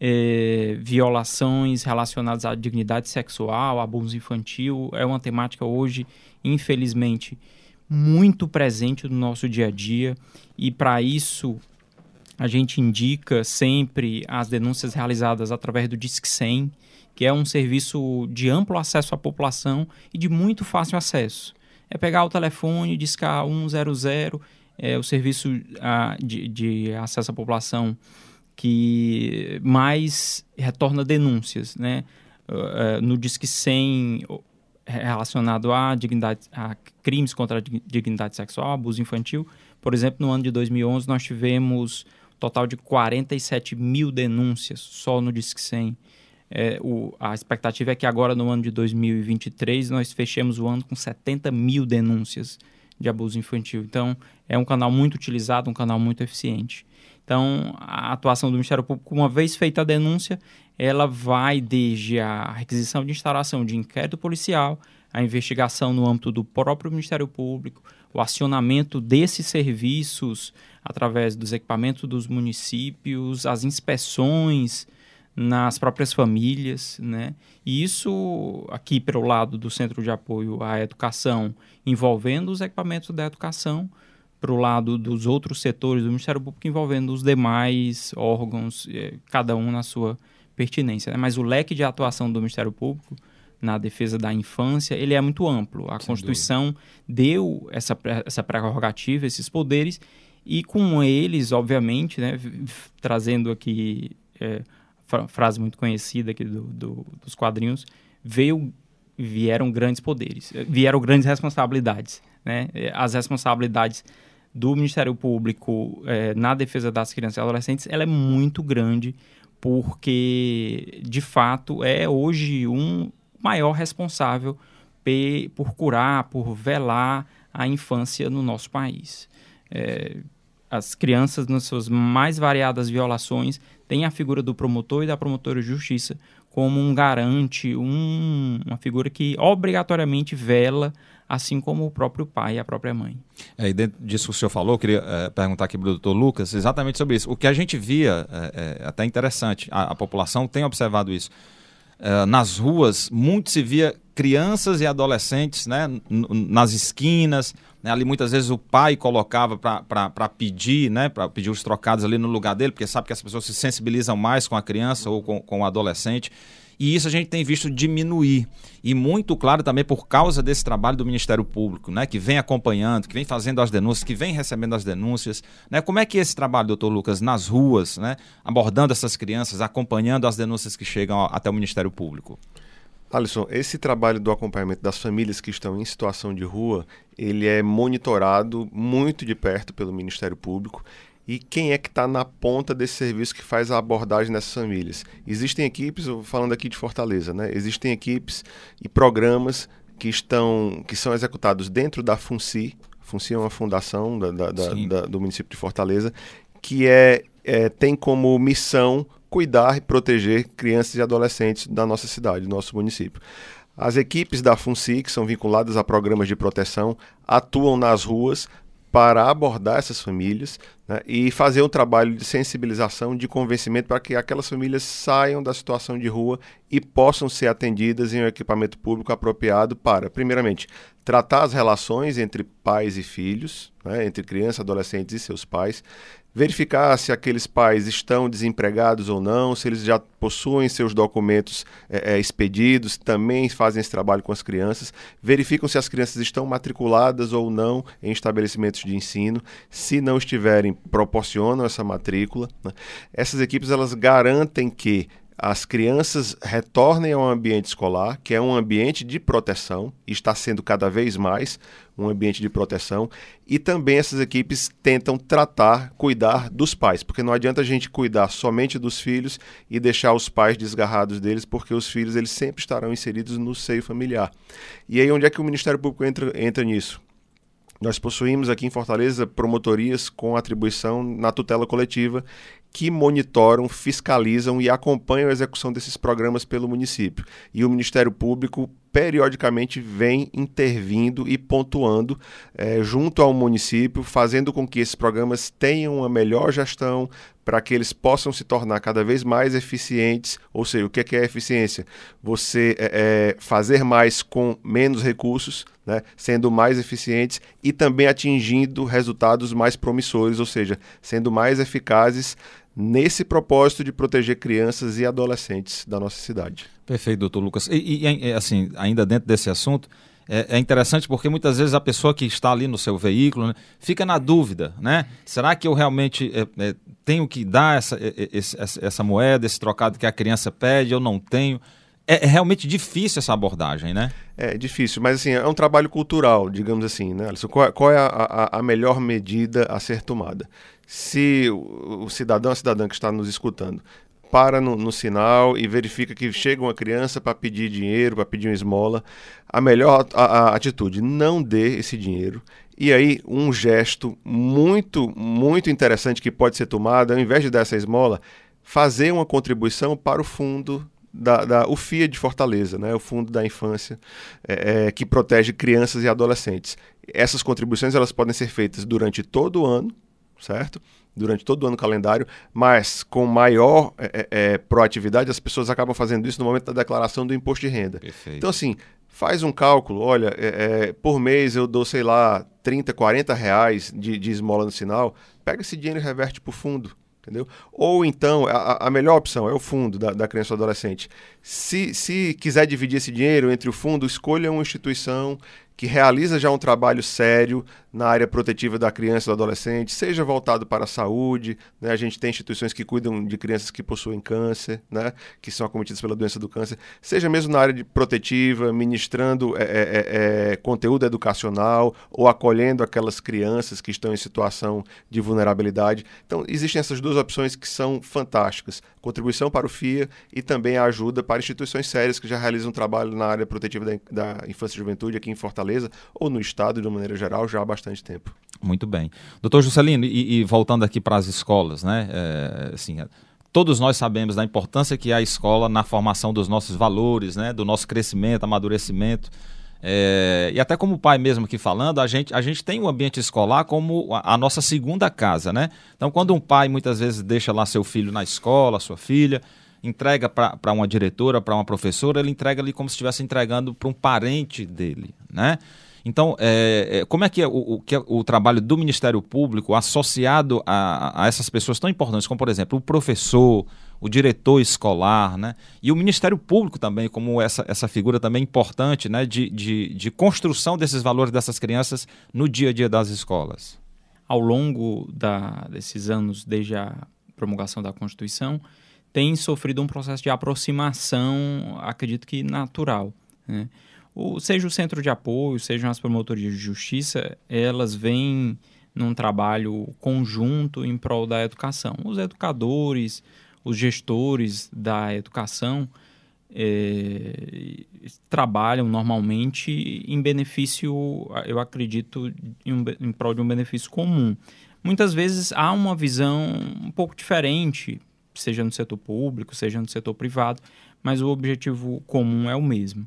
é, violações relacionadas à dignidade sexual, abuso infantil. É uma temática hoje, infelizmente, muito presente no nosso dia a dia. E para isso, a gente indica sempre as denúncias realizadas através do Disque 100, que é um serviço de amplo acesso à população e de muito fácil acesso. É pegar o telefone, discar 100, é o serviço ah, de, de acesso à população que mais retorna denúncias, né? Uh, no Disque 100 relacionado a, dignidade, a crimes contra a dignidade sexual, abuso infantil. Por exemplo, no ano de 2011 nós tivemos um total de 47 mil denúncias só no Disque 100. É, o, a expectativa é que agora, no ano de 2023, nós fechemos o ano com 70 mil denúncias de abuso infantil. Então, é um canal muito utilizado, um canal muito eficiente. Então, a atuação do Ministério Público, uma vez feita a denúncia, ela vai desde a requisição de instalação de inquérito policial, a investigação no âmbito do próprio Ministério Público, o acionamento desses serviços através dos equipamentos dos municípios, as inspeções nas próprias famílias, né? E isso aqui pelo lado do Centro de Apoio à Educação, envolvendo os equipamentos da educação, para o lado dos outros setores do Ministério Público, envolvendo os demais órgãos, eh, cada um na sua pertinência. Né? Mas o leque de atuação do Ministério Público na defesa da infância, ele é muito amplo. A Sem Constituição dúvida. deu essa, essa prerrogativa, esses poderes, e com eles, obviamente, né, trazendo aqui... É, frase muito conhecida aqui do, do, dos quadrinhos, veio, vieram grandes poderes, vieram grandes responsabilidades. Né? Eh, as responsabilidades do Ministério Público é, na defesa das crianças e adolescentes ela é muito grande, porque de fato é hoje um maior responsável por curar, por velar a infância no nosso país. É, as crianças, nas suas mais variadas violações, têm a figura do promotor e da promotora de justiça como um garante, um, uma figura que obrigatoriamente vela, assim como o próprio pai e a própria mãe. É, e dentro disso que o senhor falou, eu queria é, perguntar aqui para o doutor Lucas exatamente sobre isso. O que a gente via, é, é até interessante, a, a, população tem observado isso. É, nas ruas, muito se via crianças e adolescentes né, nas esquinas, né, ali muitas vezes o pai colocava para pedir, né, para pedir os trocados ali no lugar dele, porque sabe que as pessoas se sensibilizam mais com a criança ou com, com o adolescente. E isso a gente tem visto diminuir. E muito claro também por causa desse trabalho do Ministério Público, né, que vem acompanhando, que vem fazendo as denúncias, que vem recebendo as denúncias. Né? Como é que esse trabalho, doutor Lucas, nas ruas, né, abordando essas crianças, acompanhando as denúncias que chegam até o Ministério Público? Alisson, esse trabalho do acompanhamento das famílias que estão em situação de rua, ele é monitorado muito de perto pelo Ministério Público. E quem é que está na ponta desse serviço que faz a abordagem dessas famílias? Existem equipes, falando aqui de Fortaleza, né? Existem equipes e programas que estão que são executados dentro da FUNCI. FUNCI é uma fundação da, da, da, do município de Fortaleza que é, é tem como missão cuidar e proteger crianças e adolescentes da nossa cidade, do nosso município. As equipes da FUNCI, que são vinculadas a programas de proteção, atuam nas ruas para abordar essas famílias né, e fazer um trabalho de sensibilização, de convencimento para que aquelas famílias saiam da situação de rua e possam ser atendidas em um equipamento público apropriado para, primeiramente, tratar as relações entre pais e filhos, né, entre crianças, adolescentes e seus pais, verificar se aqueles pais estão desempregados ou não, se eles já possuem seus documentos é, expedidos, também fazem esse trabalho com as crianças, verificam se as crianças estão matriculadas ou não em estabelecimentos de ensino, se não estiverem, proporcionam essa matrícula. Né? Essas equipes elas garantem que as crianças retornem ao ambiente escolar, que é um ambiente de proteção, está sendo cada vez mais um ambiente de proteção, e também essas equipes tentam tratar, cuidar dos pais, porque não adianta a gente cuidar somente dos filhos e deixar os pais desgarrados deles, porque os filhos eles sempre estarão inseridos no seio familiar. E aí onde é que o Ministério Público entra, entra nisso? Nós possuímos aqui em Fortaleza promotorias com atribuição na tutela coletiva que monitoram, fiscalizam e acompanham a execução desses programas pelo município. E o Ministério Público periodicamente vem intervindo e pontuando é, junto ao município, fazendo com que esses programas tenham uma melhor gestão, para que eles possam se tornar cada vez mais eficientes. Ou seja, o que é, é eficiência? Você é, fazer mais com menos recursos, né, sendo mais eficientes e também atingindo resultados mais promissores, ou seja, sendo mais eficazes nesse propósito de proteger crianças e adolescentes da nossa cidade. Perfeito, doutor Lucas. E, e assim, ainda dentro desse assunto, é, é, interessante porque muitas vezes a pessoa que está ali no seu veículo né, fica na dúvida, né? Será que eu realmente é, é, tenho que dar essa, essa, essa, moeda, esse trocado que a criança pede, eu não tenho? É, é, realmente difícil essa abordagem, né? É difícil, mas assim, é um trabalho cultural, digamos assim, né, Alisson? Qual, qual é a, a, a melhor medida a ser tomada? Se o, cidadão, a cidadã que está nos escutando, para no, no, sinal e verifica que chega uma criança para pedir dinheiro, para pedir uma esmola, a melhor a, a atitude, não dê esse dinheiro. E aí, um gesto muito, muito interessante que pode ser tomado, ao invés de dar essa esmola, fazer uma contribuição para o fundo da, da, o FIA de Fortaleza, né, o Fundo da Infância, é, é, que protege crianças e adolescentes. Essas contribuições elas podem ser feitas durante todo o ano, certo? Durante todo o ano calendário, mas com maior é, é, é, proatividade, as pessoas acabam fazendo isso no momento da declaração do imposto de renda. Perfeito. Então, assim, faz um cálculo, olha, é, é por mês eu dou, sei lá, 30, 40 reais de, de esmola no sinal, pega esse dinheiro e reverte para o fundo entendeu? Ou então, a, a, melhor opção é o fundo da, da criança ou adolescente. Se, se quiser dividir esse dinheiro entre o fundo, escolha uma instituição que realiza já um trabalho sério na área protetiva da criança e do adolescente, seja voltado para a saúde, né? a gente tem instituições que cuidam de crianças que possuem câncer, né? que são acometidas pela doença do câncer, seja mesmo na área protetiva, ministrando é, é, é, conteúdo educacional ou acolhendo aquelas crianças que estão em situação de vulnerabilidade. Então, existem essas duas opções que são fantásticas: contribuição para o FIA e também a ajuda para instituições sérias que já realizam trabalho na área protetiva da, da infância e juventude aqui em Fortaleza ou no estado de uma maneira geral já há bastante tempo. Muito bem. Doutor Juscelino, e, e voltando aqui para as escolas, né? É, assim, todos nós sabemos da importância que é a escola na formação dos nossos valores, né? Do nosso crescimento, amadurecimento. É, e até como pai mesmo aqui falando, a gente, a gente tem o ambiente escolar como a, a, nossa segunda casa, né? Então, quando um pai muitas vezes deixa lá seu filho na escola, sua filha, entrega para uma diretora, para uma professora, ele entrega ali como se estivesse entregando para um parente dele, né? Então, é, é, como é que é o, o, que é o trabalho do Ministério Público associado a, a, essas pessoas tão importantes, como, por exemplo, o professor, o diretor escolar, né? E o Ministério Público também, como essa, essa figura também importante, né? De, de, de construção desses valores dessas crianças no dia a dia das escolas. Ao longo da, desses anos, desde a promulgação da Constituição, tem sofrido um processo de aproximação, acredito que natural, né? o, seja o centro de apoio, sejam as promotorias de justiça, elas vêm num trabalho conjunto em prol da educação. Os educadores, os gestores da educação é, trabalham normalmente em benefício, eu acredito, em, um, em prol de um benefício comum. Muitas vezes há uma visão um pouco diferente, seja no setor público, seja no setor privado, mas o objetivo comum é o mesmo.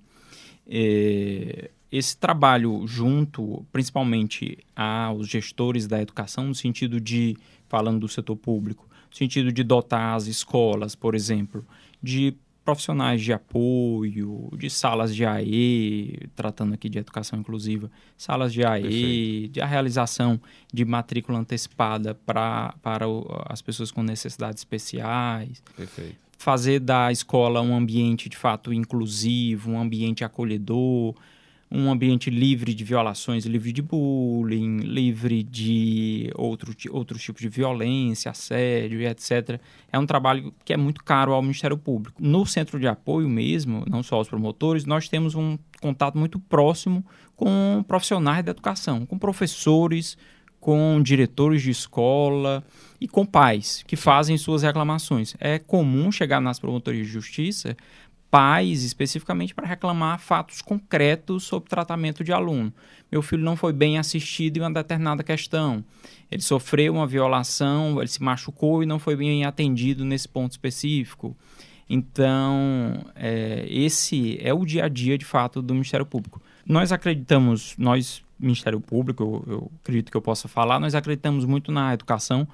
É, esse trabalho junto, principalmente aos gestores da educação, no sentido de, falando do setor público, no sentido de dotar as escolas, por exemplo, de profissionais de apoio, de salas de AE, tratando aqui de educação inclusiva, salas de AE, Perfeito. de a realização de matrícula antecipada pra, para as pessoas com necessidades especiais. Perfeito fazer da escola um ambiente de fato inclusivo, um ambiente acolhedor, um ambiente livre de violações, livre de bullying, livre de outro, outros tipos de violência, assédio e etc. É um trabalho que é muito caro ao Ministério Público. No centro de apoio mesmo, não só os promotores, nós temos um contato muito próximo com profissionais da educação, com professores, com diretores de escola e com pais que fazem suas reclamações. É comum chegar nas promotorias de justiça pais especificamente para reclamar fatos concretos sobre tratamento de aluno. Meu filho não foi bem assistido em uma determinada questão. Ele sofreu uma violação, ele se machucou e não foi bem atendido nesse ponto específico. Então, é, esse é o dia a dia de fato do Ministério Público. Nós acreditamos, nós Ministério Público, eu, eu, acredito que eu possa falar, nós acreditamos muito na educação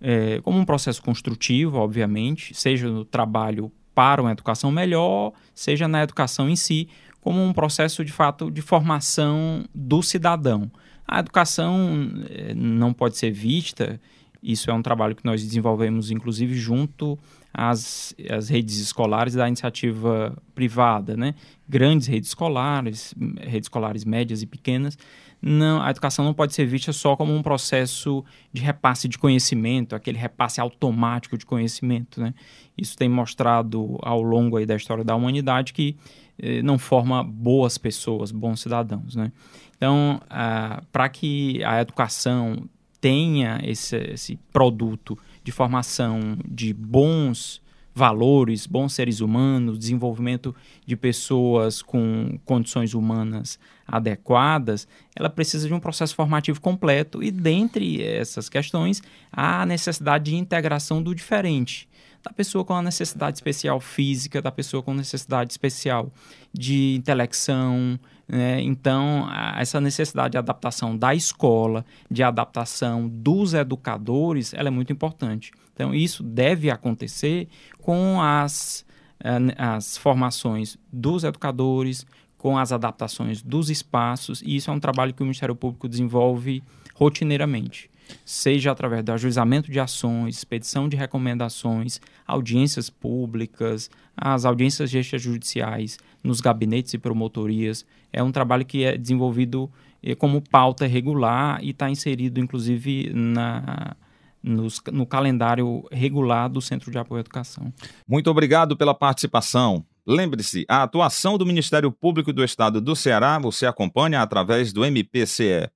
é, como um processo construtivo, obviamente, seja no trabalho para uma educação melhor, seja na educação em si, como um processo de fato de formação do cidadão. A educação é, não pode ser vista, isso é um trabalho que nós desenvolvemos, inclusive, junto às, às redes escolares da iniciativa privada, né? Grandes redes escolares, redes escolares médias e pequenas, não, a educação não pode ser vista só como um processo de repasse de conhecimento, aquele repasse automático de conhecimento. Né? Isso tem mostrado ao longo aí da história da humanidade que eh, não forma boas pessoas, bons cidadãos. Né? Então, ah, para que a educação tenha esse, esse produto de formação de bons valores, bons seres humanos, desenvolvimento de pessoas com condições humanas adequadas, ela precisa de um processo formativo completo. E dentre essas questões há a necessidade de integração do diferente, da pessoa com a necessidade especial física, da pessoa com necessidade especial de intelecção, né? Então, essa necessidade de adaptação da escola, de adaptação dos educadores, ela é muito importante. Então, isso deve acontecer com as, eh, as formações dos educadores, com as adaptações dos espaços, e isso é um trabalho que o Ministério Público desenvolve rotineiramente. seja através do ajuizamento de ações, expedição de recomendações, audiências públicas, as audiências extrajudiciais nos gabinetes e promotorias. É um trabalho que é desenvolvido eh, como pauta regular e está inserido, inclusive, na, nos, no calendário regular do Centro de Apoio à Educação. Muito obrigado pela participação. Lembre-se, a atuação do Ministério Público do Estado do Ceará você acompanha através do mpce.mp.br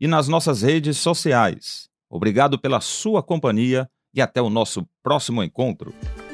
e nas nossas redes sociais. Obrigado pela sua companhia e até o nosso próximo encontro.